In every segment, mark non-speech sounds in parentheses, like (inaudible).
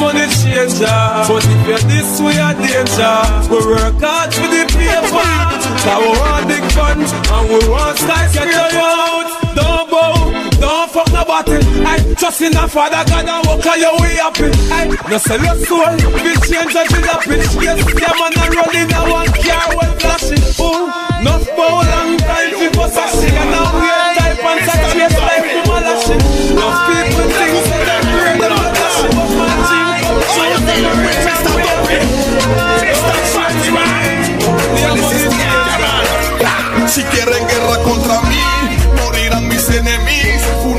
money changer. But if you're this, we are danger. We work hard for the paper. Now we want big funds and we want skyscraper. out. Don't bow, don't fuck nobody. I trust in the Father God and walk on your way up. I no sell your soul, be change the pitch. Yes, yeah, man, I'm rolling a one car well flashing. Ooh, not bow long time a shit. And now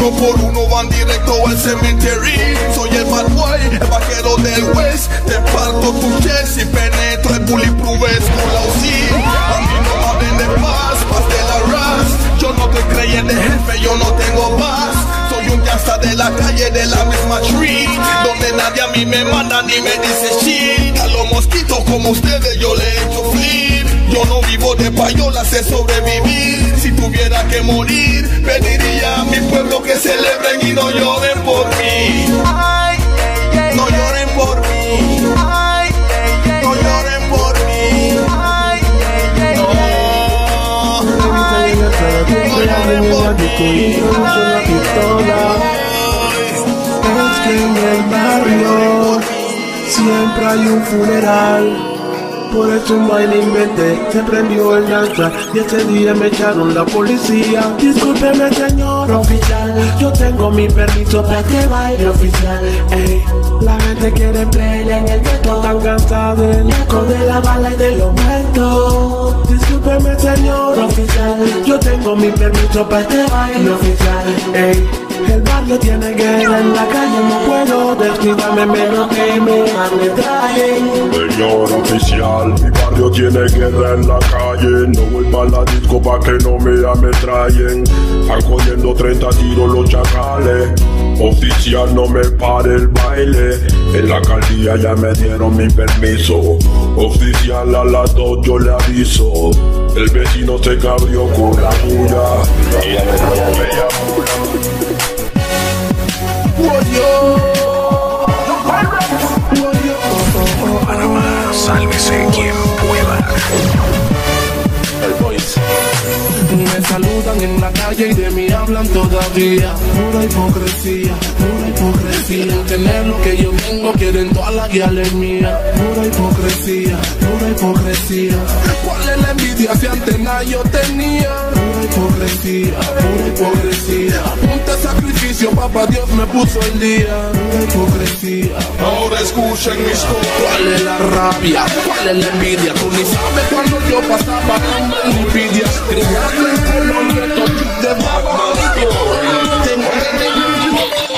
Por uno van directo al cementerio. Soy el bad boy, el vaquero del West. Te parto tu chest y penetro el bulletproof con la. A mí no me hablen de paz de la ras. Yo no te creí de jefe, yo no tengo paz. Soy un gangsta de la calle de la misma street Donde nadie a mí me manda ni me dice shit A los mosquitos como ustedes yo le he hecho flip Yo no vivo de payola, sé sobrevivir tuviera que morir, pediría a mi pueblo que celebren y no lloren por mí. No lloren por mí. No lloren por mí. No No lloren por mí. Es que en el barrio. Siempre hay un funeral. Por eso un baile inventé, se prendió el danza y ese día me echaron la policía. Discúlpeme señor oficial, yo tengo mi permiso para que baile oficial. Ey, la gente quiere play en el gueto, tan cansada del eco de la bala y de los muertos. Discúlpeme señor oficial, yo tengo mi permiso para que baile oficial. Ey, el barrio tiene guerra en la calle, no puedo descuidarme menos que me ametrallen. Señor oficial, mi barrio tiene guerra en la calle. No voy pa' la disco pa' que no me ametrallen. Están cogiendo 30 tiros los chacales. Oficial, no me pare el baile. En la alcaldía ya me dieron mi permiso. Oficial, a las dos yo le aviso. El vecino se cabrió con la. Y saludan en la calle y de mí hablan todavía. Pura hipocresía, pura hipocresía. Tener lo que yo tengo, quieren toda la guiales mía. Pura hipocresía, pura hipocresía. ¿Cuál es la envidia si antes nada yo tenía? Hipocresía, pura hipocresía. Punta sacrificio, papá Dios me puso el día. Pura hipocresía. Ahora escuchen mis ¿Cuál es la rabia? ¿Cuál es la envidia? Tú ni sabes cuando yo pasaba hambre y envidia. Criado en Colombia, de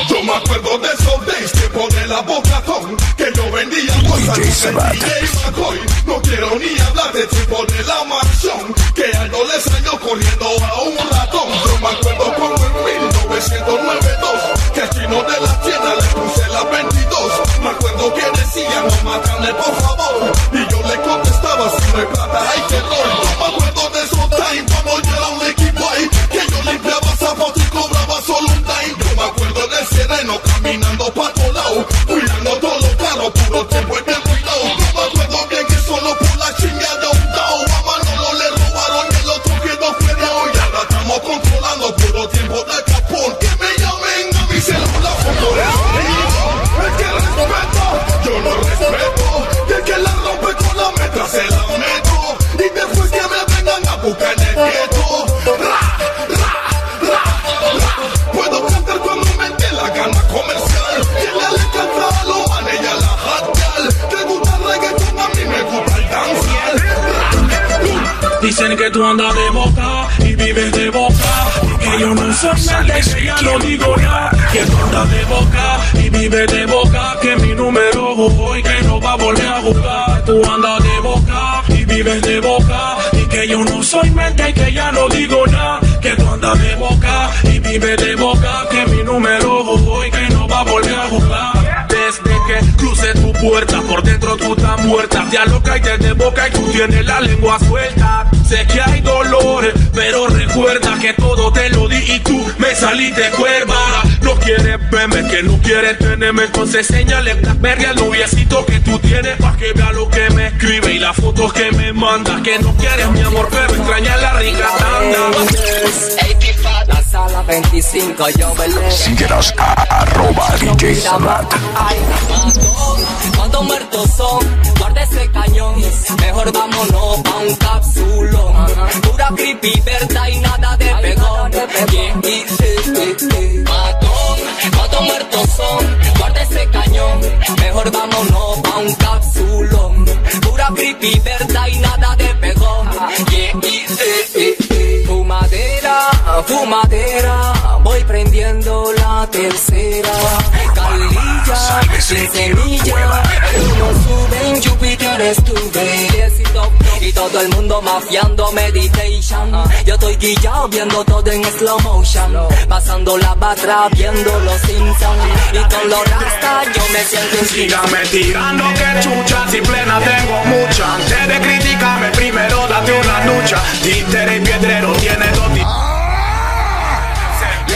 Yo me acuerdo de esos days que pone la bocatón Que yo vendía cosas DJ Sabat. No quiero ni hablar de tipo de la mansión Que le salió corriendo a un ratón. Yo me acuerdo como en 1992 Que al chino de la tienda le puse la 22 Me acuerdo que decía no matarle por favor Y yo le contestaba si no hay plata hay terror Yo me acuerdo de esos time cuando yo era un equipo ahí Que yo limpiaba zapatos y cobraba solo tú andas de boca y vives de boca. Que yo no soy mente, que ya no digo nada. Que tú andas de boca y vives de boca. Que mi número jugó y que no va a volver a jugar. Tú andas de boca y vives de boca. Y que yo no soy mente, que ya no digo nada. Que tú andas de boca y vives de boca. Que mi número jugó y que no va a volver a jugar. Desde que cruce tu puerta, por dentro tú estás muerta. Te aloca y te boca y tú tienes la lengua suelta. Sé que hay dolores, pero recuerda que todo te lo di y tú me saliste cuerva. No quieres verme, que no quieres tenerme, entonces señale Blackberry al noviecito que tú tienes pa' que vea lo que me escribe y las fotos que me manda. Que no quieres mi amor, pero extraña la rica tanda. La sala 25, yo velé. Síguenos a arroba DJ Sabat. ¿Cuántos muertos son? Guarda ese cañón. Mejor vámonos pa' un cápsulo. Pura creepy, verdad y nada de pegón. Matón, ¿cuántos muertos son? Guarda ese cañón. Mejor vámonos pa' un cápsulo. Pura creepy, verdad y nada de pegón. Yeah, yeah, yeah, yeah. Fumadera, voy prendiendo la tercera. Calilla, sin semilla, uno sube en Júpiter estuve. Y todo el mundo mafiando meditation. Yo estoy guillado viendo todo en slow motion. Pasando la batra viendo los Simpsons. Y con los rastas yo me siento en Síganme tirando que chucha, si plena tengo mucha. Antes de criticarme, primero date una lucha. Títere y piedrero tiene dos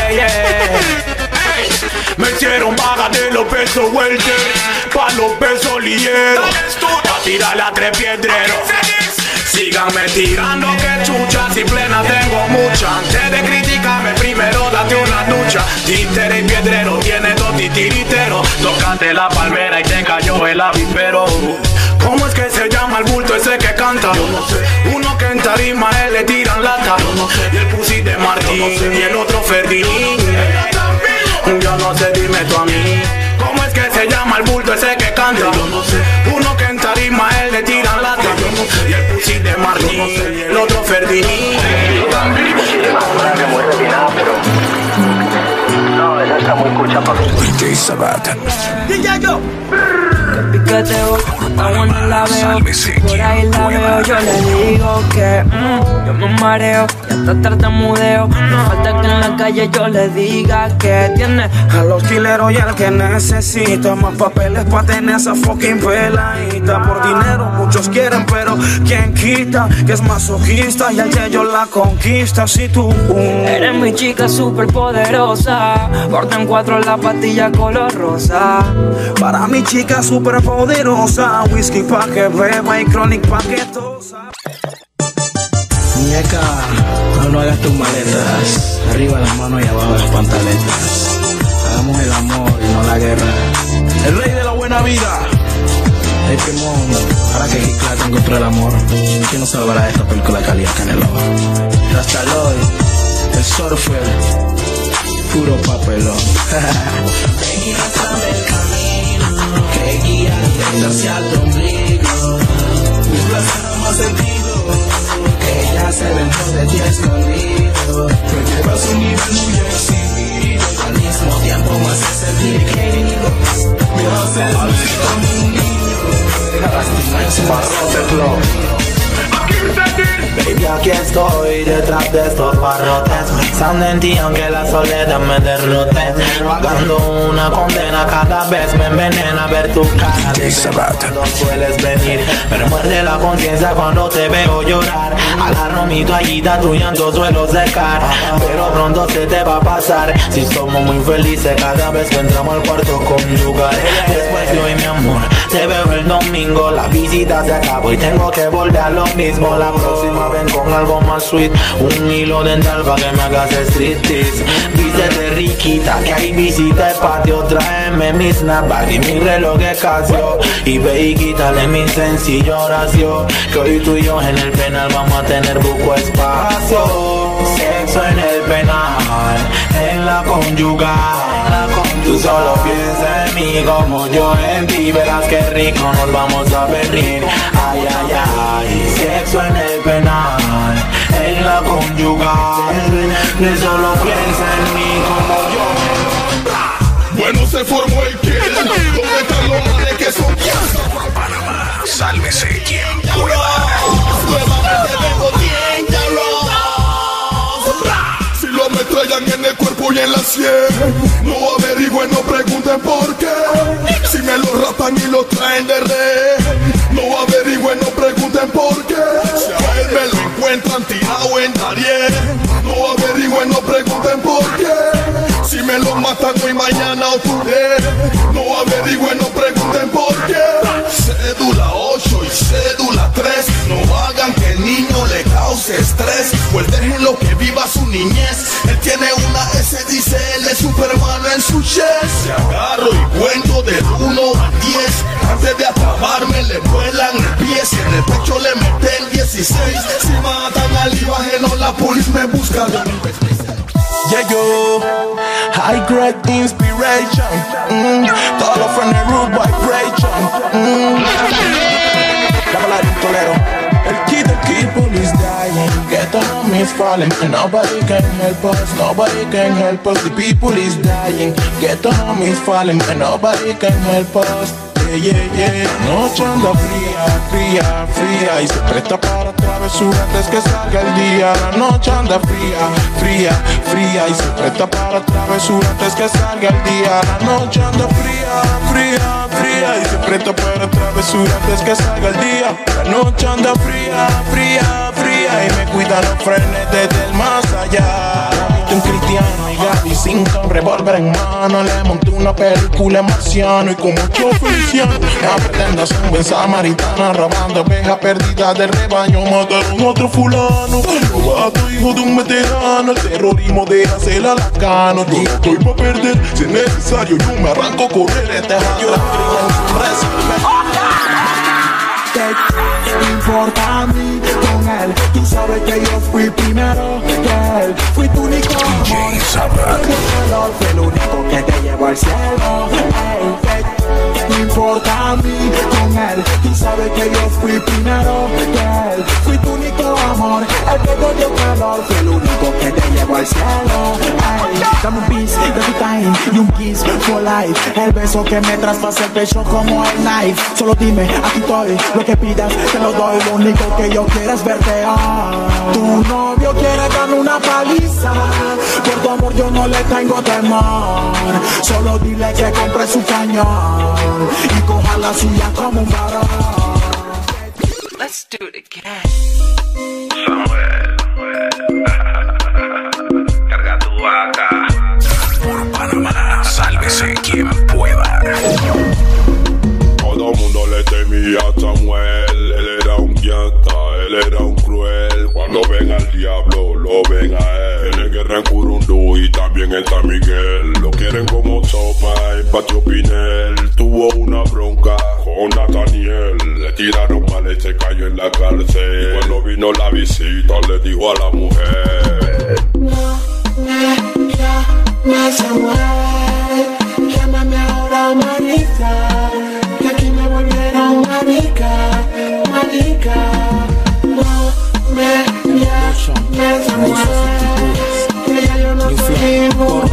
Yeah, yeah. (laughs) Me hicieron vaga de los pesos welter Pa' los pesos lieros Pa' tirar a tres piedreros. Síganme tirando que chucha Si plena tengo mucha Antes de criticarme primero date una ducha. Títere y piedrero tiene dos titiriteros. Tócate la palmera y te cayó el avispero. ¿Cómo es que se llama el bulto ese que canta? Uno que en tarima él le tiran lata Y el pussy de Martín y el otro Ferdinand Yo no sé, dime tú a mí ¿Cómo es que se llama el bulto ese que canta? Uno que en tarima él le tiran lata Y el pussy de Martín y el otro Ferdinand DJ Sabat. Piqueteo, aún no la veo. Por ahí la veo, yo le digo que mm, yo me mareo y hasta tartamudeo. No falta que en la calle yo le diga que tiene A los quileros y al que necesita más papeles para tener esa fucking peladita. Por dinero muchos quieren, pero quien quita que es masoquista y al que yo la conquista. Si tú uh, Eres mi chica super poderosa. Corta en cuatro la pastilla color rosa. para mi chica super poderosa, whisky pa' que beba y chronic pa' que tosa. Muñeca, no, no hagas tus maletas. Arriba las manos y abajo las pantaletas. Hagamos el amor y no la guerra. El rey de la buena vida. El Pokémon, ahora que Hitler encontró el amor, ¿quién no salvará esta película calidad Canelo? Rastaloy, el surfer, puro papelón. (laughs) Ven el camino que guía hacia tu ombligo. Mi placer no más sentido ya se dentro de ti escondido. Te llevas un nivel muy exhibido y al mismo tiempo me hace sentir querido. Me hace sentir como un niño. Baby, aquí estoy detrás de estos barrotes. Pensando en ti aunque la soledad me derrote. Pagando una condena cada vez me envenena ver tu cara. De cuando sueles venir Me muerde la conciencia cuando te veo llorar. Agarro mi toallita, tu llanto suelo secar Pero pronto se te va a pasar. Si somos muy felices cada vez que entramos al cuarto conyugal Después de hoy mi amor, te veo el domingo La visita se acabó y tengo que volver a lo mismo. La próxima ven con algo más sweet. Un hilo dental para que me hagas striptease. Vístete riquita que hay visita el patio. Tráeme mi snapback y mi reloj de Casio Y ve y quítale mi sencillo oración Que hoy tú y yo en el penal vamos a tener buco espacio. Sexo en el penal, en la conyugal Tú solo piensa en mí como yo en ti Verás que rico nos vamos a venir Ay, ay, ay Sexo en el penal En la conyugal Tú solo piensa en mí como yo Bueno, se formó el que ¿Dónde están los manes que son Panamá. Sálvese quien pueda. Nuevamente vengo dangerous. En el cuerpo y en la sien No averigüen, no pregunten por qué Si me lo rapan y lo traen de re No averigüen, no pregunten por qué Si a él me lo encuentran tirado en Darien. No averigüen, no pregunten por qué. Si me lo matan hoy, mañana o today. No averigüen, no pregunten por qué. Cédula 8 y cédula 3. No hagan que el niño cause estrés. Pues déjenlo que viva su niñez. Él tiene una S, dice él es Superman en su chest. Se agarro y cuento del 1 a 10. Antes de acabarme le vuelan el pie. Si en el pecho le meten 16. Si matan al no la policía me busca. Yeah, yo, high grade inspiration. Mm. Todos los friends root vibration. Mm. On is falling. Nobody can help us. Nobody can help us. The people is dying. Get on is falling. Nobody can help us. Yeah, yeah, yeah. Noche anda fría, fría, fría. Y se presta para travesuras antes que salga el día. La noche anda fría, fría, fría. Y se presta para travesuras antes que salga el día. La noche anda fría, fría, Y se presta para travesuras antes que salga el día. La noche anda fría, fría, fría. Y me cuidan los frenes desde el más allá. Un cristiano y Gaby sin con revólver en mano Le monté una película marciano Y como yo feliciano Me pretendo ser un buen samaritano Robando ovejas perdidas del rebaño Mataron a otro fulano Robato hijo de un veterano El terrorismo de hacer a la cano Yo no estoy pa' perder Si es necesario yo me arranco a correr Este de ¿Qué importa a mí con él? Tú sabes que yo fui primero Fui el único que te llevó al cielo. Ey, ¿qué no importa con sabes que yo fui primero él. Fui tu único amor. El que te dio calor. Fue el único que te llevó al cielo. Ey, dame un piece de tu time y un kiss for life. El beso que me traspasa el pecho como el knife. Solo dime, aquí estoy. Lo que pidas te lo doy. Lo único que yo quiero es verte. Ah. Tu novio quiere darme una paliza. Por tu amor yo no le tengo temor. Solo dile que compre su cañón y coja la suya como un varón. Let's do it again. (laughs) Carga tu vaca. Por Panamá, sálvese quien pueda. Todo mundo le temía a Samuel, él era un pianta, él era un cruel. Cuando ven al diablo, lo ven a él. Tiene guerra en Curundú y también en San Miguel. Lo quieren como sopa en Patio Pinel. Tuvo una bronca con Nathaniel. Le tiraron mal y se cayó en la cárcel. Y cuando vino la visita, le dijo a la mujer. Me Samuel, marica, marica. No me llames Samuel, que ya yo no soy igual.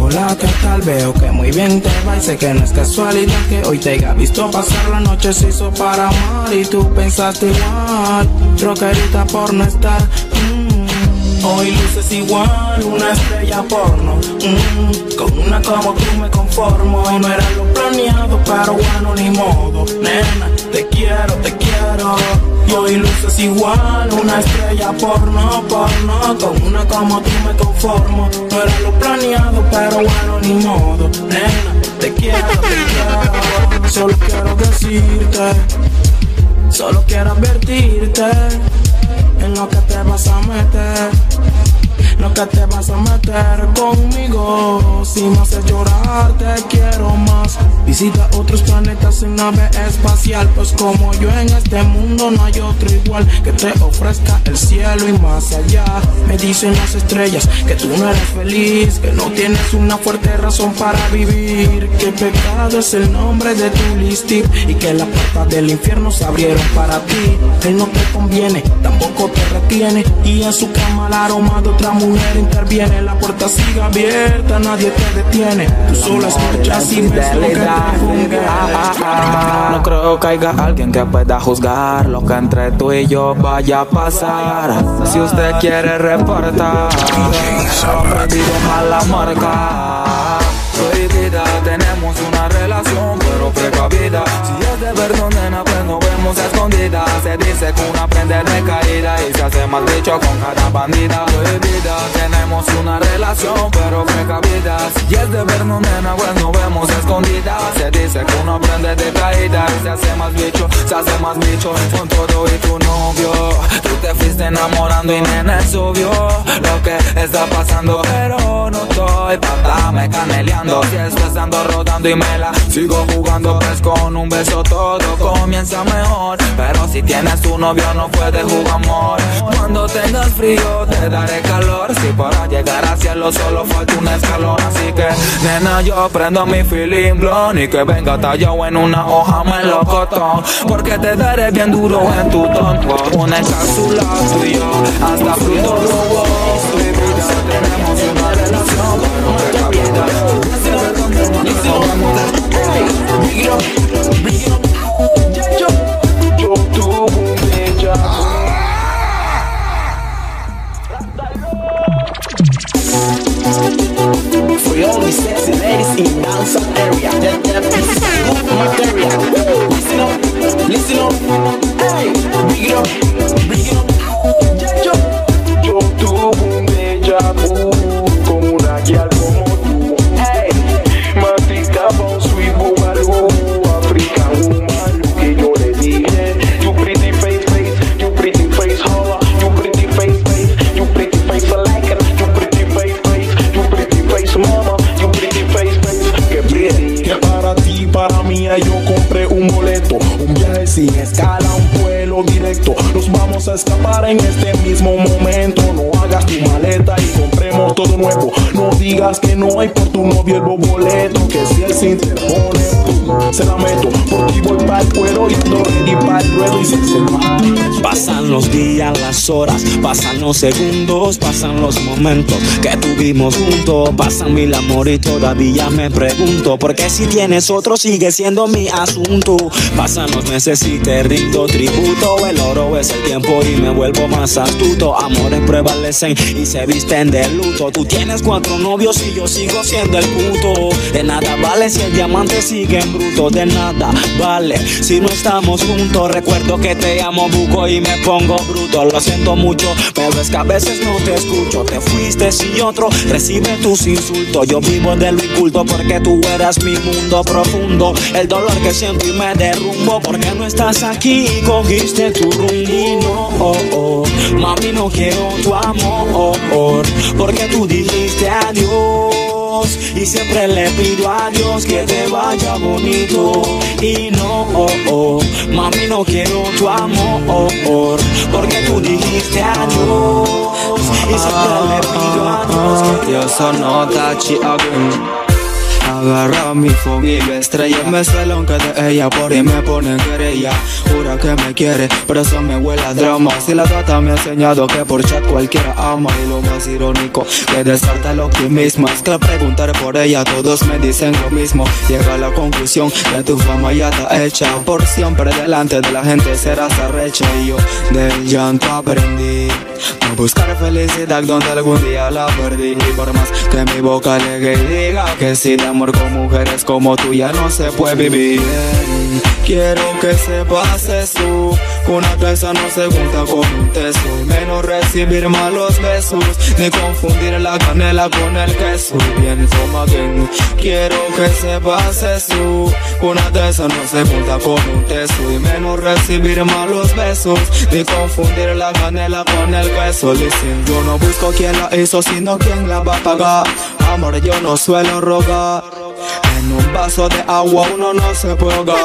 Hola, ¿qué tal? Veo que muy bien te va y sé que no es casualidad que hoy te haya visto pasar la noche se hizo para amar y tú pensaste igual, rockerita por no estar. Hoy luces igual, una estrella porno. mm. Con una como tú me conformo y no era lo planeado, pero bueno, ni modo. Nena, te quiero, te quiero. Y hoy luces igual, una estrella porno, porno. Con una como tú me conformo. No era lo planeado, pero bueno, ni modo. Nena, te quiero, te quiero. Solo quiero decirte, solo quiero advertirte en lo que te vas a meter. Lo que te vas a meter conmigo Si me haces llorar te quiero más Visita otros planetas en nave espacial. Pues como yo en este mundo no hay otro igual Que te ofrezca el cielo y más allá. Me dicen las estrellas que tú no eres feliz Que no tienes una fuerte razón para vivir. Que pecado es el nombre de tu listing Y que las puertas del infierno se abrieron para ti. Él no te conviene, tampoco te retiene. Y en su cama el aroma de otra mujer interviene. La puerta sigue abierta, nadie te detiene. Tú solo escuchas y ves lo que No creo que haya alguien que pueda juzgar lo que entre tú y yo vaya a pasar. Si usted quiere reportar, perdido mal la marca. Prohibida, tenemos una relación, pero precavida. Si es de verdad, nena, pues nos Se dice que uno aprende de caída y se hace mal dicho con cada bandida. Prohibida, tenemos una relación, pero precavida. Si es de verdad, nena, pues nos vemos escondidas. Se dice que uno aprende de caída y se hace más bicho, se hace más bicho con todo y tu novio. Tú te fuiste enamorando y nena es obvio lo que está pasando, pero no estoy me caneleando. Si estás ando rodando y me la sigo jugando, pues con un beso todo comienza mejor. Pero si tienes tu novio, no puedes jugar amor. Cuando tengas frío, te daré calor. Si para llegar al cielo solo falta un escalón. Así que, nena, yo prendo mi feeling blonde y que venga tallado en una hoja melocotón. Porque te daré bien duro en tu tonto. Una cápsula tú y yo, hasta fruto rojo. Tenemos una relación, pero Yo For all the sexy ladies in dancer area, that, is good material. Listen up, listen up, hey, it it up. Sin escala, un vuelo directo. Nos vamos a escapar en este mismo momento. No hagas tu maleta y compremos todo nuevo. No digas que no hay por tu novio el boleto. Que si él se interpone, se la meto. Por ti voy para el cuero y ando ready para el ruedo y se va. Pasan los días, las horas, pasan los segundos, pasan los momentos que tuvimos juntos, pasan mil amor y todavía me pregunto por qué si tienes otro sigue siendo mi asunto. Pasan los meses y te rindo tributo, el oro es el tiempo y me vuelvo más astuto. Amores prevalecen y se visten de luto. Tú tienes cuatro novios y yo sigo siendo el puto. De nada vale si el diamante sigue en bruto, de nada vale si no estamos juntos. Recuerdo que te amo buco y me pongo bruto. Lo siento mucho, pero es que a veces no te escucho. Te fuiste y otro recibe tus insultos. Yo vivo de lo inculto porque tú eras mi mundo profundo. El dolor que siento y me derrumbo porque no estás aquí y cogiste tu rumbo. Oh, oh, mami, no quiero tu amor porque tú dijiste adiós. Y siempre le pido a Dios que te vaya bonito. Y no, oh, oh, mami, no quiero tu amor. Porque tú dijiste adiós. Y siempre le pido a Dios que sono Tachi Agum. Agarra mi phone y la estrella. Me suelo que de ella por y me pone en querella. Jura que me quiere, pero eso me huele a drama. Si la gata me ha enseñado que por chat cualquiera ama. Y lo más irónico, que descarta el optimismo. Es que preguntar por ella todos me dicen lo mismo. Llega a la conclusión que tu fama ya está hecha. Por siempre delante de la gente serás arrecha. Y yo del llanto aprendí a buscar felicidad donde algún día la perdí. Y por más que mi boca y diga que si de amor con mujeres como tú ya no se puede vivir Quiero que sepas eso Una taza no se junta con un teso menos recibir malos besos Ni confundir la canela con el queso bien, toma bien Quiero que sepas eso Una taza no se junta con un teso Y menos recibir malos besos Ni confundir la canela con el queso Listen, yo no busco quién la hizo Sino quién la va a pagar Amor, yo no suelo rogar en un vaso de agua uno no se puede ahogar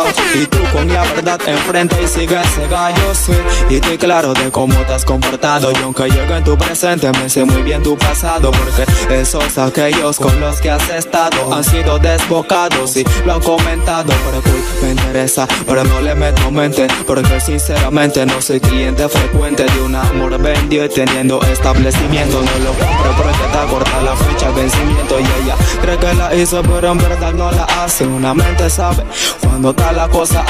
tú con la verdad enfrente y sigue gallo sí Y estoy claro de cómo te has comportado. Y aunque llegue en tu presente me sé muy bien tu pasado Porque esos aquellos con los que has estado Han sido desbocados y lo han comentado. Pero cool, me interesa, pero no le meto mente Porque sinceramente no soy cliente frecuente De un amor vendido y teniendo establecimiento. No lo compro porque te corta la fecha de vencimiento. Y ella cree que la hizo pero en verdad no la hace. Una mente sabe cuando está la cosa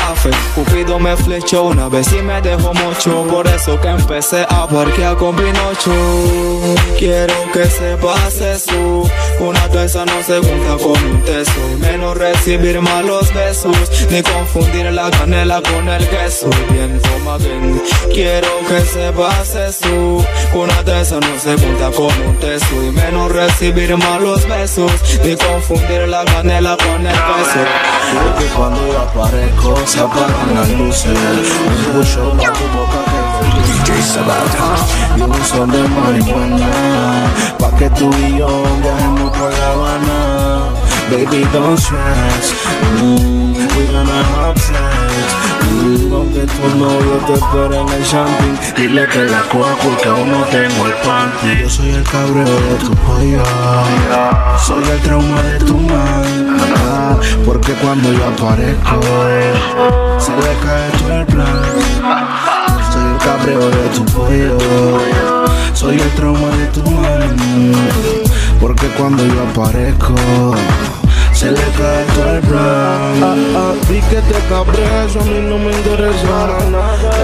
Cupido me flechó una vez y me dejó mucho Por eso que empecé a parquear con Pinocho. Quiero que sepas eso. Una taza no se junta con un teso. Y menos recibir malos besos Ni confundir la canela con el queso. Bien, toma bien Quiero que sepas eso. Una taza no se junta con un teso. Y menos recibir malos besos Ni confundir la canela con el queso. Porque cuando yo aparezco las luces Escucho pa' tu boca que DJ Sabata Y un son de marihuana Pa' que tú y yo viajemos por La Habana Baby, don't stress. Mm, We gonna sex. Mm, Aunque tu novio te espera en el champing Dile que la cojo que aún no tengo el panty. Yo soy el cabreo de tu pollo. Soy el trauma de tu man Porque cuando yo aparezco Se le cae todo el plan. Soy el cabreo de tu pollo. Soy el trauma de tu man Porque cuando yo aparezco se le cae todo el plan ah, ah, Vi que te cabré, eso a mí no me interesa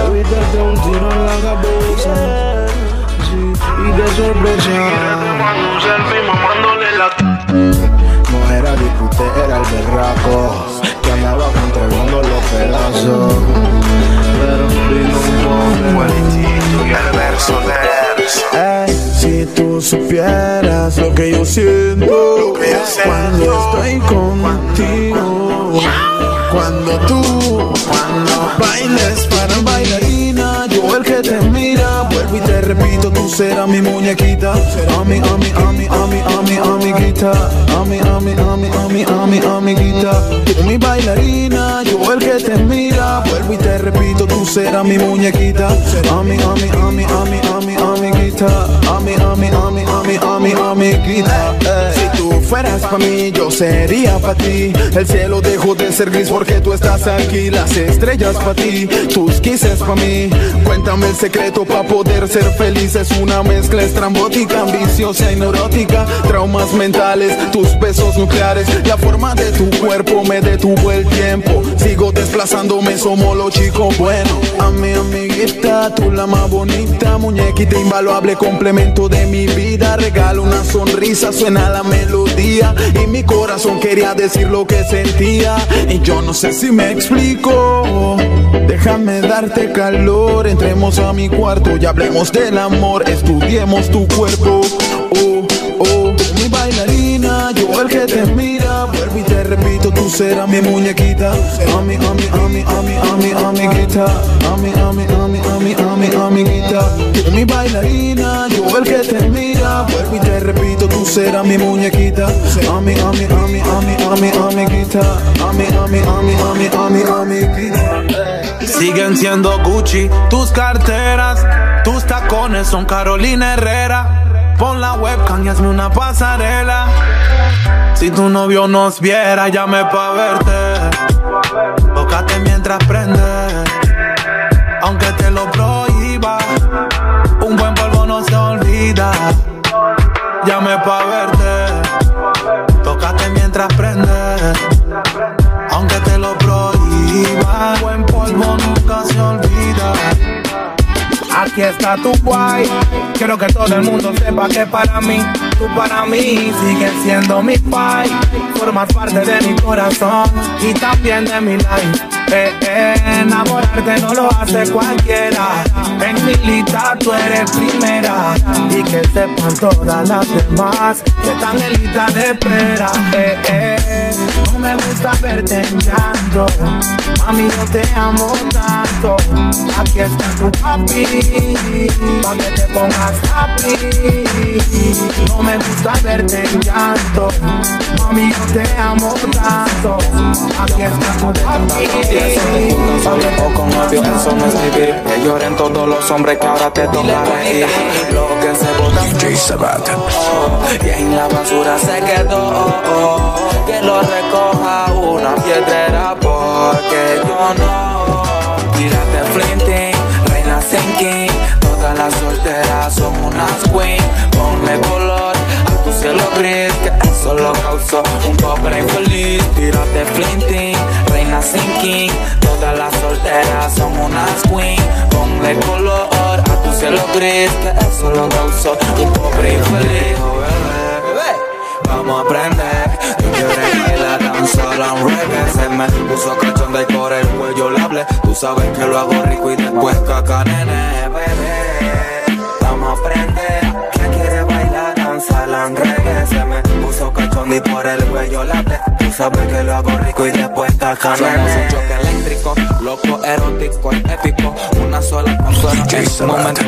Evítate un tiro en la cabeza. Sí, Y de sorpresa. No era disfrute, era el berraco Que andaba controlando los pedazos Pero vino un poco y el verso Ey, si tú supieras lo que yo siento. cuando estoy contigo, cuando tú, cuando bailes para bailarina, yo el que te mira, vuelvo y te repito, tú serás mi muñequita, a mi, a mi, a mi, a mi, a mi, amiguita, a mi, a mi, a mi, a mi, a mi, amiguita, tú mi bailarina, yo el que te mira, vuelvo y te repito, tú serás mi muñequita, a mi, a mi, a mi, a mi, a mi, amiguita, a mi, a mi, a mi, a mi, a mi, amiguita, eh. si tú fueras para mí, yo sería para ti, el cielo dejó de ser gris porque tú estás aquí, las estrellas para ti, tus kisses para mí, cuéntame el secreto para poder ser feliz, es una mezcla estrambótica, ambiciosa y neurótica, traumas mentales, tus besos nucleares, la forma de tu cuerpo me detuvo el tiempo, sigo desplazándome, somos los chicos buenos, a mi amiguita, tú la más bonita, muñequita invaluable, complemento de mi vida, regalo una sonrisa, suena la melodía. Y mi corazón quería decir lo que sentía. Y yo no sé si me explico. Déjame darte calor, entremos a mi cuarto y hablemos del amor, estudiemos tu cuerpo. Oh, oh, mi bailarina, yo el que te mira, vuelvo y te repito, tú serás mi muñequita. A mi, a mi, a mi, a mi, a mi, amiguita. A mi, a mi, a mi, a mi, a mi, amiguita. Mi bailarina, yo el que te mira, vuelvo y te repito, tú serás mi muñequita. A mi, a mi, a mi, a mi, a mi, amiguita. A mi, a mi, a mi, a mi, a mi, amiguita. Siguen siendo Gucci tus carteras, tus tacones son Carolina Herrera. Pon la webcam y hazme una pasarela. Si tu novio nos viera, llame pa' verte. Tócate mientras prende, aunque te lo prohíba. Un buen polvo no se olvida. Llame pa' verte. Aquí está tu guay. Quiero que todo el mundo sepa que para mí, tú para mí sigues siendo mi pai. Formas parte de mi corazón y también de mi life. Eh, eh, enamorarte no lo hace cualquiera. En mi lista tú eres primera. Y que sepan todas las demás que están en lista de espera. Eh, eh, no me gusta verte llanto. Mami, yo te amo tanto. Aquí está tu papi. Pa' que te pongas happy. No me gusta verte en llanto. Mami, yo te amo tanto. Aquí está tu papi. Solo o con novio, eso no es vivir. Que lloren todos los hombres que ahora te toca reír. Lo que se bota DJ Sabata. y en la basura se quedó. Que lo recoja una piedrera porque yo no. Tírate flinting, dicen que todas las solteras son unas queen. Ponle color a tu cielo gris, que eso lo causó un pobre infeliz. Tírate flinting, reina sin king. Todas las solteras son unas queen. Ponle color a tu cielo gris, que eso lo causó un pobre infeliz. Vamos a aprender, tú quieres bailar tan solo un reggae Se me puso cachonda y por el cuello la hablé Tú sabes que lo hago el cuello la Tú sabes que lo hago rico y después caca, Somos un choque eléctrico, loco, erótico, épico. Una sola consola en un momento.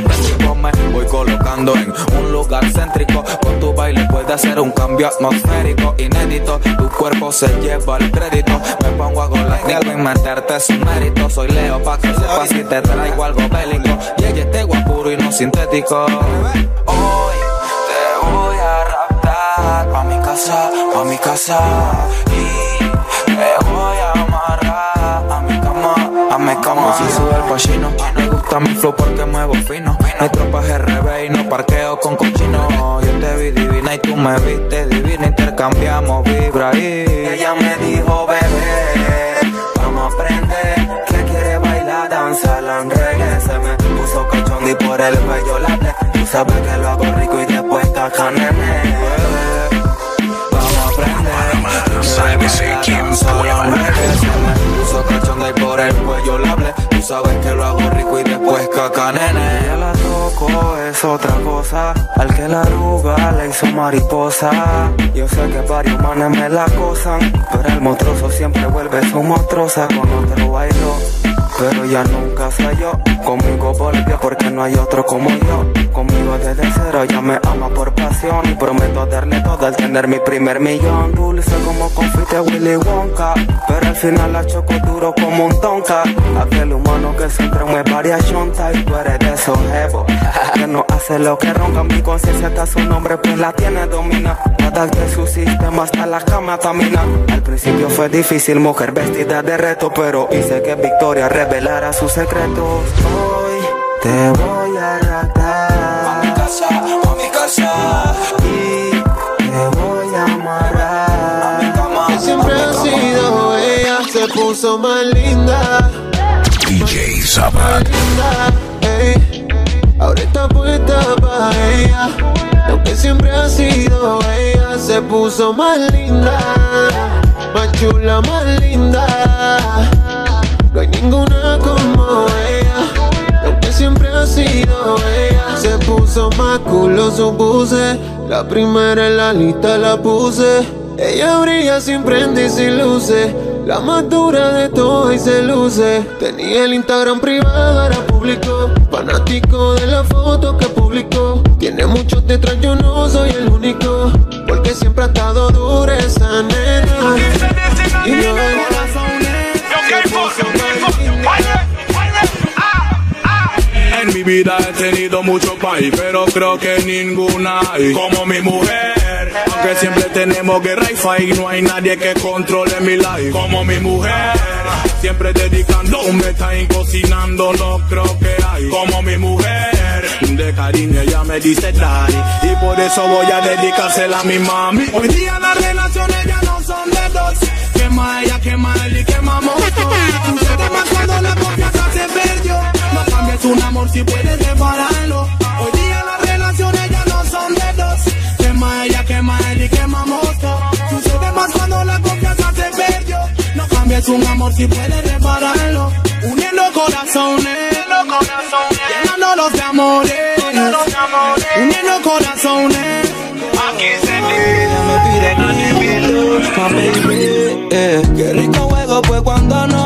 Me voy colocando en un lugar céntrico. Con tu baile puede hacer un cambio atmosférico inédito. Tu cuerpo se lleva el crédito. Me pongo a golar en meterte su mérito. Soy Leo pa' que sepas si te traigo algo bélico. Y ella este guapuro y no sintético. Hoy casa, pa' mi casa. Y te voy a amarrar a mi cama, a mi cama. Si sube el pachino, me gusta mi flow porque muevo fino. Mi tropa es RB y no parqueo con cochino. Yo te vi divina y tú me viste divina. Intercambiamos vibra y Ella me dijo, bebé, vamos a aprender. ¿Qué quiere bailar? Danza, la reggae. Se me puso cachón y por el cuello la. Tú sabes que lo hago rico y después caca, nene. A. Sálvese quien pueda. Se me puso cachón y por el cuello la ble. Tú sabes que lo hago rico y después caca, nene. Ya la toco, es otra cosa. Al que la arruga le hizo mariposa. Yo sé que varios manes me la acosan. Pero el monstruoso siempre vuelve su monstruosa con otro bailo. Pero ya nunca soy yo. Conmigo volvió porque no hay otro como yo. Conmigo desde cero ya me ama por pasión. Y prometo darle todo al tener mi primer millón. Dulce como confite Willy Wonka. Pero al final la choco duro como un tonka. Aquel humano que siempre me variación Y tú eres de esos jevos. (laughs) Que no hace lo que ronca. Mi conciencia hasta su nombre pues la tiene domina. Nada de su sistema hasta la cama camina. Al principio fue difícil, mujer vestida de reto. Pero hice que Victoria revelara sus secretos. Hoy te voy a raptar. a mi casa, a mi casa. Y te voy a amarrar. A mi cama, Que siempre ha sido ella, se puso más linda, DJ Sabat. linda, ey. Ahora está puesta para ella. Lo que siempre ha sido ella, se puso más linda, más chula, más linda. No hay ninguna como ella. Siempre ha sido ella, se puso más culo su puse. La primera en la lista la puse. Ella brilla sin prende y sin luces. La más dura de todas y se luce. Tenía el Instagram privado, ahora público. Fanático de la foto que publicó. Tiene muchos detrás, yo no soy el único. Porque siempre ha estado dura esa nena. Y no mi vida he tenido mucho país, pero creo que ninguna hay como mi mujer. Aunque siempre tenemos guerra y fight, no hay nadie que controle mi life como mi mujer. Siempre dedicando un time cocinando, no creo que hay como mi mujer. De cariño ella me dice daddy y por eso voy a dedicársela a mi mami. Hoy día las relaciones ya no son de dos. Quema ella, quema él y quemamos todo. Sucede más cuando la confianza se perdió. No un amor si puedes repararlo. Hoy día las relaciones ya no son de dos. Quema ella, quema él y quemamos todo. Sucede más cuando la confianza se perdió. No cambies un amor si puedes repararlo. Uniendo corazones, llenándolos de amores. Uniendo corazones. Aquí se me pide baby, eh. Qué rico juego pues cuando nos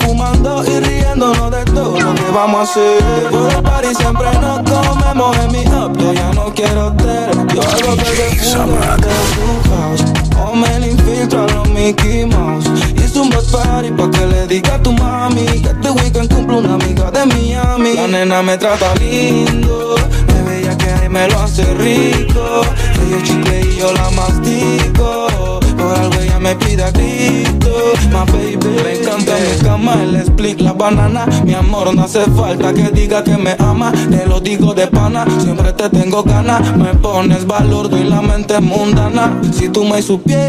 fumando y riéndonos de todo lo que vamos a hacer. Por el party siempre nos comemos en mi up, yo ya no quiero hotel. Yo hago que de tu house. O me le infiltro a los Mickey Mouse. Hice un bus party pa' que le diga a tu mami que este weekend cumple una amiga de Miami. La nena me trata lindo, de bella que me lo hace rico. Ella chicle y yo la mastico. Algo ella me pide a grito, my baby. Me encanta mi cama, el split, la banana. Mi amor, no hace falta que diga que me ama. Te lo digo de pana, siempre te tengo ganas. Me pones valor, doy la mente mundana. Si tú me supieras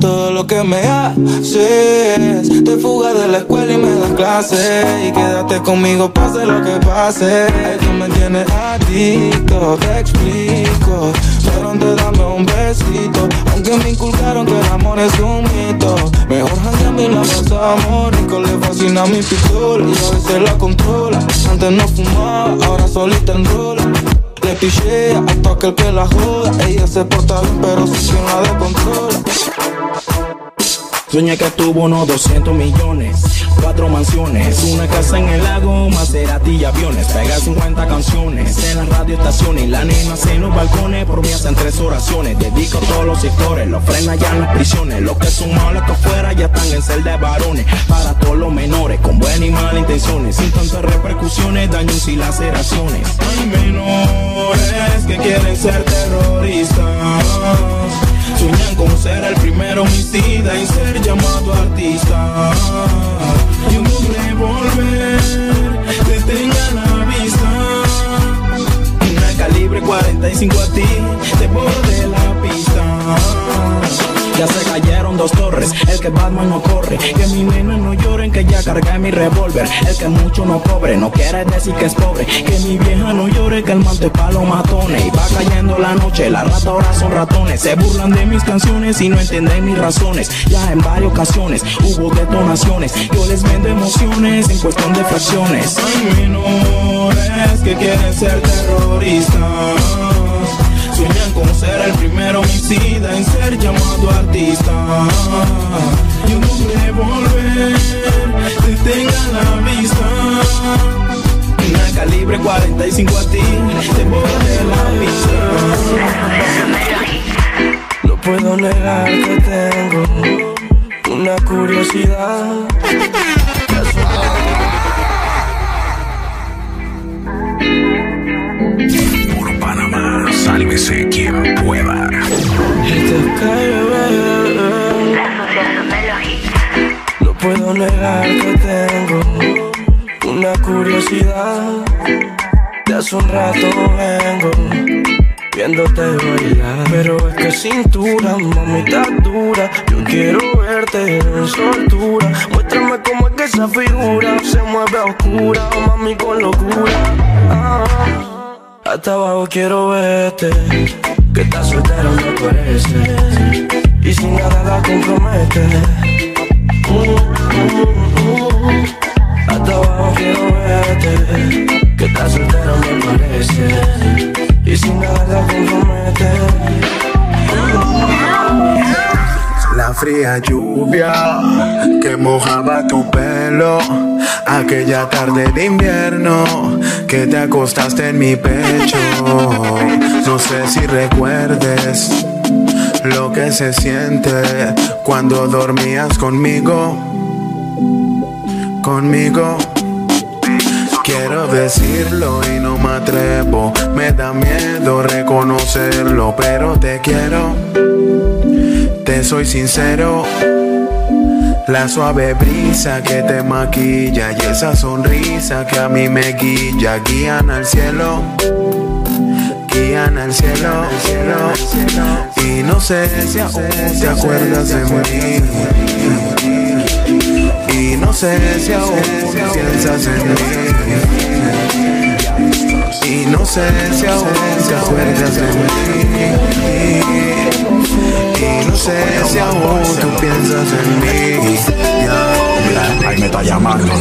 todo lo que me haces, te fugas de la escuela y me das clases. Y quédate conmigo, pase lo que pase. Ay, tú me tienes adicto, te explico. Antes dame un besito. Aunque me inculcaron que el amor es un mito. Mejor jangueame y la pasa amor. Y con le fascina mi pistola y a veces la controla. Antes no fumaba, ahora solita enrola. Le pichea a todo aquel que la joda. Ella se porta bien, pero si quien la descontrola. Sueña que tuvo unos 200 millones, cuatro mansiones, una casa en el lago, Maserati y aviones, pega 50 canciones en las radioestaciones la nena en los balcones, por mí hacen tres oraciones, dedico a todos los sectores, los frena ya en las prisiones, los que son malos que afuera ya están en celda de varones, para todos los menores, con buenas y malas intenciones, sin tantas repercusiones, daños y laceraciones. Hay menores que quieren ser terroristas. Sueñan con ser el primero homicida y llamado artista. Y un revólver te tenga la vista. Una calibre 45 a ti, te borde la pista. Ya se cayeron dos torres, el que Batman no corre. Que mi nena no lloren, que ya cargué mi revólver. El que mucho no cobre, no quiere decir que es pobre. Que mi vieja no llore, que el mante palo matones. Y va cayendo la noche, las ratas ahora son ratones. Se burlan de mis canciones y no entienden mis razones. Ya en varias ocasiones hubo detonaciones. Yo les vendo emociones en cuestión de fracciones. Hay menores que quieren ser terroristas. Sueñan con ser el primer homicida en ser llamado artista. Y un revólver te tenga la vista. Una calibre 45 a ti, te borde la vista. No puedo negar que tengo una curiosidad. Que tengo una curiosidad. De hace un rato vengo viéndote bailar. Pero es que cintura, mamita dura. Yo quiero verte en soltura. Muéstrame cómo es que esa figura se mueve a oscura, mami con locura. Ah, hasta abajo quiero verte. Que estás soltera me parece. Y sin nada la compromete. Hasta abajo quiero verte. Que estás soltera me parece. Y sin nada compromete. La fría lluvia que mojaba tu pelo. Aquella tarde de invierno que te acostaste en mi pecho. No sé si recuerdes lo que se siente cuando dormías conmigo. Conmigo. Quiero decirlo y no me atrevo. Me da miedo reconocerlo, pero te quiero. Te soy sincero. La suave brisa que te maquilla y esa sonrisa que a mí me guía, guían al cielo. Guían al cielo, Y no sé si aún te acuerdas de mí. No sé si aún piensas en mí. Y no sé si aún te acuerdas de mí. Y no sé si aún tú piensas en mí. Ahí me está llamando.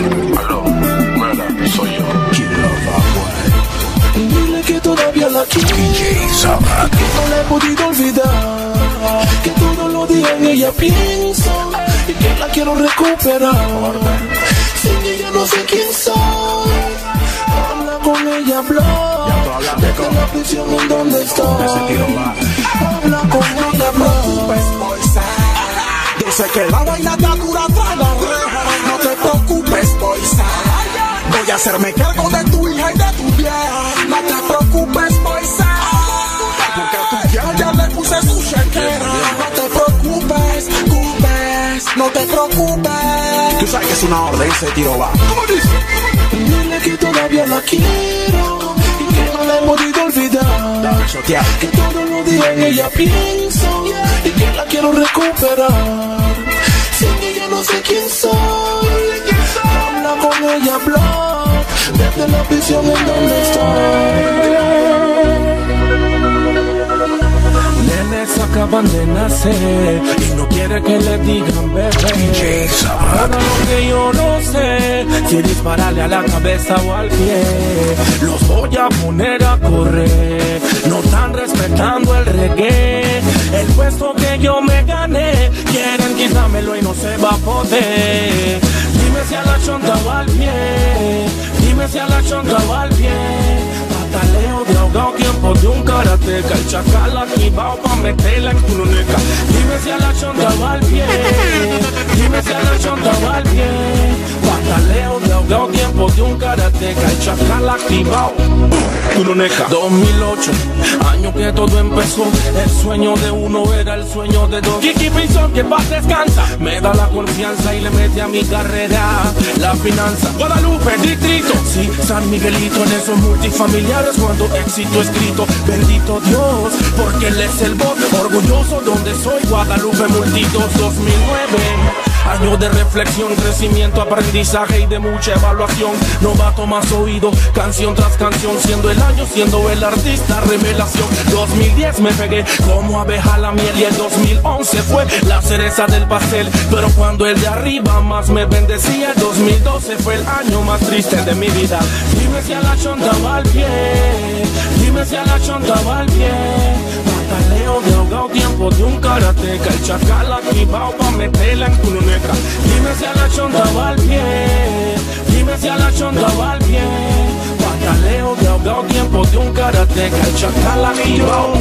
soy yo. Dile que todavía la quiero. DJ Sabra. Que no la he podido olvidar. Que todo lo día en ella pienso. Y que la quiero recuperar. Sin ella no sé quién soy. Habla con ella, habla. Desde la prisión en donde estoy. Habla con ella, habla. Yo sé que la vaina está dura tras la reja. No te preocupes, boysa. Voy a hacerme cargo de tu hija y de tu vieja. No te No te preocupes. Tú sabes que es una orden, ese tiro va. ¿Cómo dice? Dile que todavía la quiero y que no la he podido olvidar. Que todo lo día en ella pienso y que la quiero recuperar. Sin ella no sé quién soy. Habla con ella, habla desde la prisión en donde estoy. Acaban de nacer y no quiere que le digan bebé. Ahora lo que yo no sé, si dispararle a la cabeza o al pie, los voy a poner a correr. No están respetando el reggae, el puesto que yo me gané, quieren quitármelo y no se va a poder. Dime si a la chonta va al pie, dime si a la chonta va al pie. Pataleo de ahogado, tiempo de un karateca. El chacal activado pa' meterla en culoneca. Dime si a la chonta va al pie. Dime si a la chonta va al pie. Pataleo ahogado, tiempo de un karateca El chacal activado. Culoneca 2008, año que todo empezó. El sueño de uno era el sueño de dos. Kiki Pinson, que paz descansa. Me da la confianza y le mete a mi carrera. La finanza, Guadalupe, distrito. Sí, San Miguelito en esos multifamiliares Cuando éxito escrito, bendito Dios Porque él es el voz, orgulloso donde soy Guadalupe Multitos. 2009 Año de reflexión, crecimiento, aprendizaje y de mucha evaluación. Novato más oído, canción tras canción, siendo el año, siendo el artista, revelación. 2010 me pegué como abeja la miel y el 2011 fue la cereza del pastel. Pero cuando el de arriba más me bendecía, el 2012 fue el año más triste de mi vida. Dime si a la chonta va al pie, dime si a la chonta va al pie. De ahogado, tiempo de un karateca El chacal activado pa' meterla en culoneca Dime si a la chonta va al pie Dime si a la chonta va al pie Pataleo de ahogado, tiempo de un karateca El chacal activado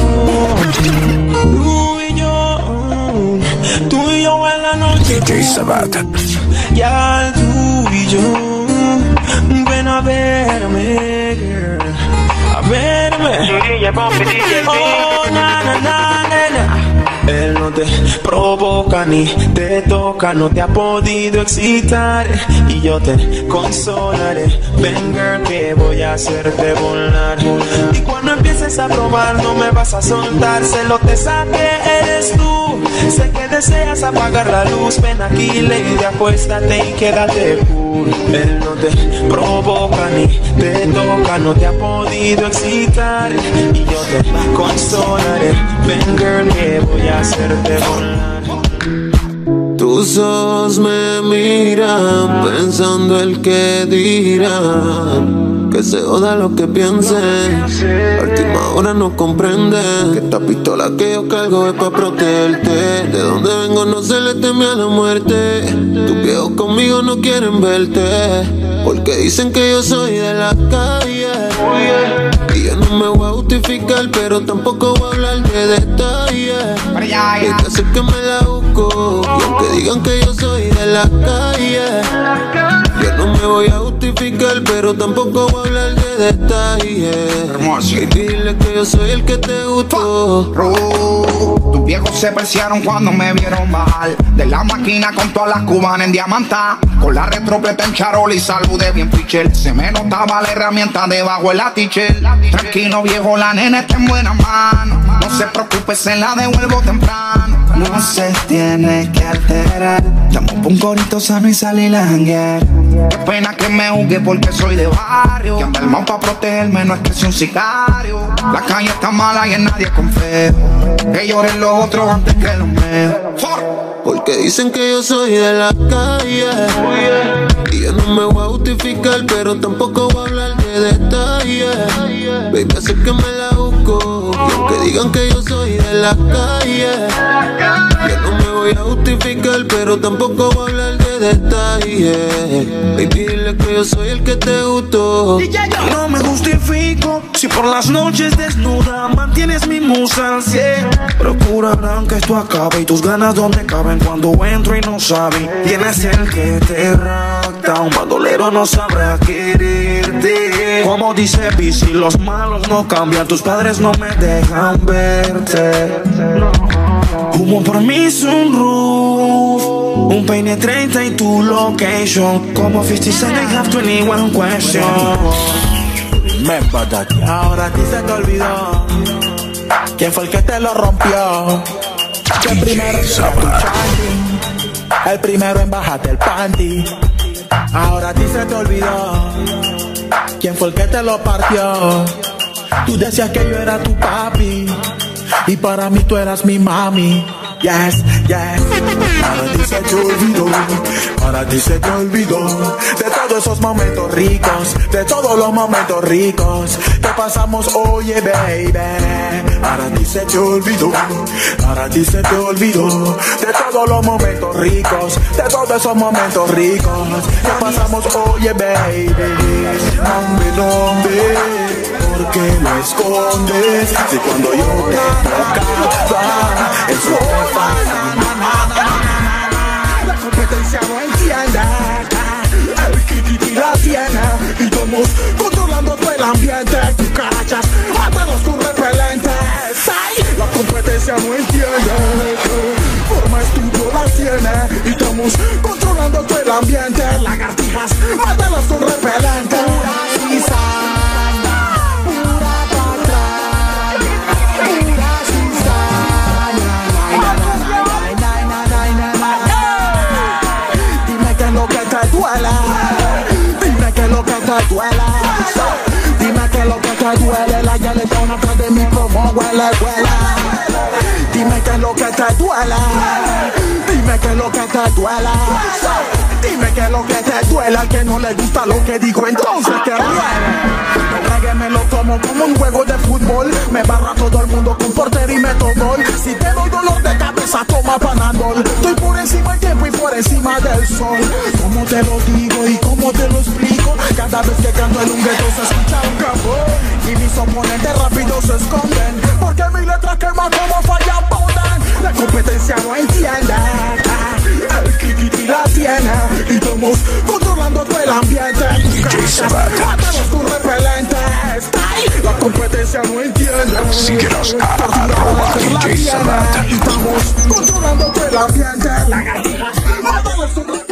Tú y yo, tú y yo en la noche. DJ Sabat. Ya tú y yo, ven a verme, girl. A verme. Oh, na, na, na. Él no te provoca ni te toca, no te ha podido excitar y yo te consolaré. Ven girl que voy a hacerte volar y cuando empieces a probar no me vas a soltar, se lo te saque eres tú. Sé que deseas apagar la luz, ven aquí lady, acuéstate y quédate cool. Él no te provoca ni te toca, no te ha podido excitar y yo te consolaré. Ven girl que voy a hacerte volar. Tus ojos me miran pensando el que dirán. Que se joda lo que piensen. A última hora no comprenden que esta pistola que yo cargo es para protegerte. De donde vengo no se le teme a la muerte. Tus viejos conmigo no quieren verte. Porque dicen que yo soy de la calle. Y yo no me voy a justificar, pero tampoco voy a hablar de detalles. Hay que hacer que me la busco. Y aunque digan que yo soy de la calle, yo no me voy a justificar, pero tampoco voy a hablar de detalles. Y dile que yo soy el que te gustó. Viejos se preciaron cuando me vieron bajar De la máquina con todas las cubanas en diamanta. Con la retropleta en charol y saludé bien fichel Se me notaba la herramienta debajo el atichel Tranquilo viejo, la nena está en buenas manos No se preocupe, se la devuelvo temprano. No se tiene que alterar. Pa' un corito sano y salir a janguear pena que me juzgue porque soy de barrio Que anda el pa' protegerme, no es que soy un sicario La calle está mala y en nadie confío Que lloren los otros antes que los míos Porque dicen que yo soy de la calle. Y yo no me voy a justificar, pero tampoco voy a hablar de detalles. Baby, hace que me la busco. Y aunque digan que yo soy de la calle, yo no me voy a justificar, pero tampoco voy a hablar de detalles. Baby, dile que yo soy el que te gustó. No me justifico si por las noches desnuda mantienes mi musa al cien. Procurarán que esto acabe y tus ganas donde caben cuando entro y no saben. ¿Quién es el que te rapta? Un bandolero no sabrá quererte. Como dice Bici, los malos no cambian, tus padres no me dejan verte. Humo por mi sunroof Un peine 30 y tu location Como 50 Cent, I have 21 questions Remember that. Ahora a ti se te olvidó quién fue el que te lo rompió. Que primero era tu chanty, el primero en bajarte el panty. Ahora a ti se te olvidó quién fue el que te lo partió. Tú decías que yo era tu papi Y para mí tú eras mi mami. Yes, yes. Para ti se te olvidó, para ti se te olvidó de todos esos momentos ricos, de todos los momentos ricos que pasamos, oye, baby. Para ti se te olvidó, para ti se te olvidó de todos los momentos ricos, de todos esos momentos ricos que pasamos, oye, baby. Nombre, nombre, ¿por qué lo escondes? Si cuando yo te tocaba, te La competencia no entiende El kikiti la tiene Y estamos controlando todo el ambiente Cucarachas, mátalos con repelentes ¡Ay! La competencia no entiende Forma estudio la tiene Y estamos controlando todo el ambiente Lagartijas, mátalos que duele. La atrás de huele, huele. Dime que lo que te duele. Dime que lo que te duele. Dime que lo que te duele. Al que no le gusta lo que digo, entonces que duele. Me lo tomo como un juego de fútbol. Me barra todo el mundo con portero y meto gol. Si te doy dolor de cabeza, toma panadol. Estoy por encima del tiempo y por encima del sol. ¿Cómo te lo digo y cómo te lo explico? Cada vez que canto en un gueto se escucha un campo. Y mis oponentes rápido se esconden. Porque mi letra quema como falla ponen. La competencia no entiende. El kikiti la tiene. Y estamos controlando todo el ambiente. Mátamos con repelentes. Ay, La competencia no entiende. Síguenos a arroba DJ Sabat. Y estamos controlando todo el ambiente. Repelentes.